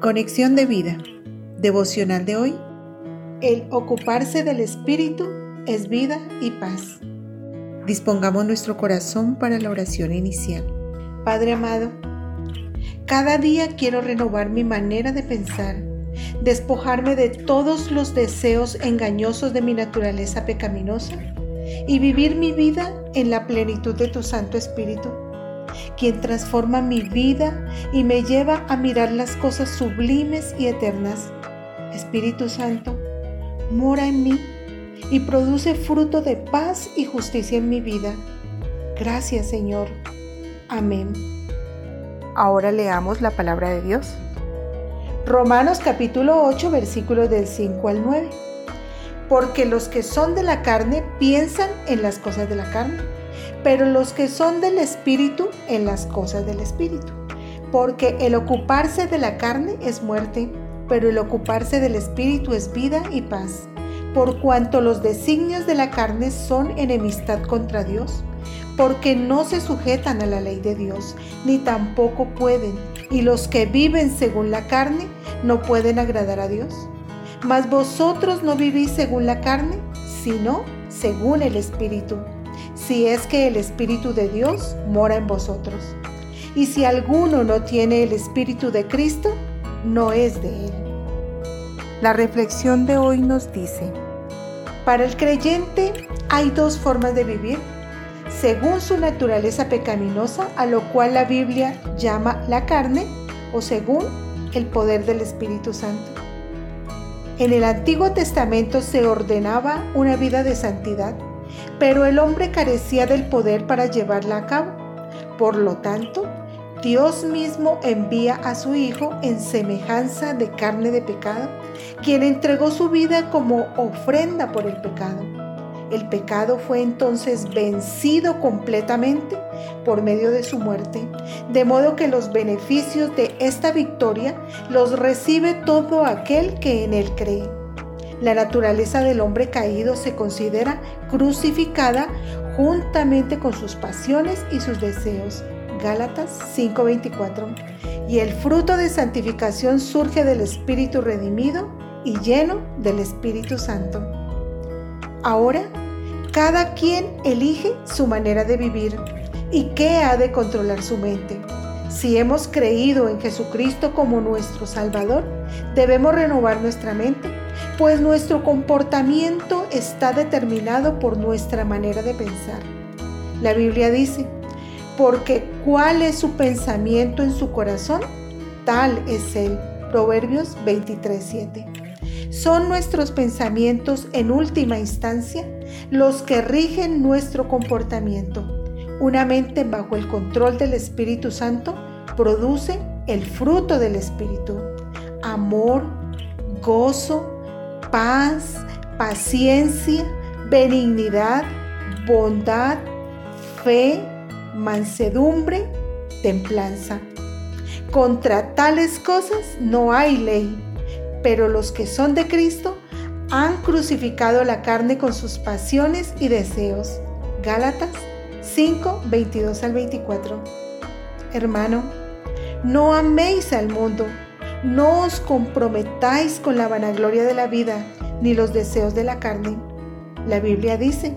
Conexión de vida. Devocional de hoy. El ocuparse del Espíritu es vida y paz. Dispongamos nuestro corazón para la oración inicial. Padre amado, cada día quiero renovar mi manera de pensar, despojarme de todos los deseos engañosos de mi naturaleza pecaminosa y vivir mi vida en la plenitud de tu Santo Espíritu quien transforma mi vida y me lleva a mirar las cosas sublimes y eternas. Espíritu Santo, mora en mí y produce fruto de paz y justicia en mi vida. Gracias Señor. Amén. Ahora leamos la palabra de Dios. Romanos capítulo 8 versículos del 5 al 9. Porque los que son de la carne piensan en las cosas de la carne pero los que son del Espíritu en las cosas del Espíritu. Porque el ocuparse de la carne es muerte, pero el ocuparse del Espíritu es vida y paz. Por cuanto los designios de la carne son enemistad contra Dios, porque no se sujetan a la ley de Dios, ni tampoco pueden, y los que viven según la carne no pueden agradar a Dios. Mas vosotros no vivís según la carne, sino según el Espíritu si es que el Espíritu de Dios mora en vosotros. Y si alguno no tiene el Espíritu de Cristo, no es de Él. La reflexión de hoy nos dice, para el creyente hay dos formas de vivir, según su naturaleza pecaminosa, a lo cual la Biblia llama la carne, o según el poder del Espíritu Santo. En el Antiguo Testamento se ordenaba una vida de santidad pero el hombre carecía del poder para llevarla a cabo. Por lo tanto, Dios mismo envía a su Hijo en semejanza de carne de pecado, quien entregó su vida como ofrenda por el pecado. El pecado fue entonces vencido completamente por medio de su muerte, de modo que los beneficios de esta victoria los recibe todo aquel que en él cree. La naturaleza del hombre caído se considera crucificada juntamente con sus pasiones y sus deseos. Gálatas 5:24. Y el fruto de santificación surge del Espíritu redimido y lleno del Espíritu Santo. Ahora, cada quien elige su manera de vivir y qué ha de controlar su mente. Si hemos creído en Jesucristo como nuestro Salvador, debemos renovar nuestra mente pues nuestro comportamiento está determinado por nuestra manera de pensar. La Biblia dice, porque cuál es su pensamiento en su corazón, tal es él. Proverbios 23:7. Son nuestros pensamientos en última instancia los que rigen nuestro comportamiento. Una mente bajo el control del Espíritu Santo produce el fruto del Espíritu. Amor, gozo, paz, paciencia, benignidad, bondad, fe, mansedumbre, templanza. Contra tales cosas no hay ley, pero los que son de Cristo han crucificado la carne con sus pasiones y deseos. Gálatas 5, 22 al 24. Hermano, no améis al mundo no os comprometáis con la vanagloria de la vida ni los deseos de la carne. La Biblia dice,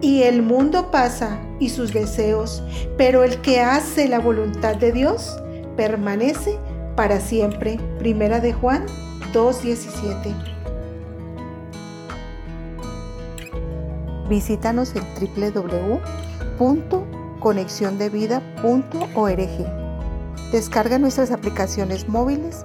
y el mundo pasa y sus deseos, pero el que hace la voluntad de Dios permanece para siempre. Primera de Juan 2.17. Visítanos en www.conexiondevida.org. Descarga nuestras aplicaciones móviles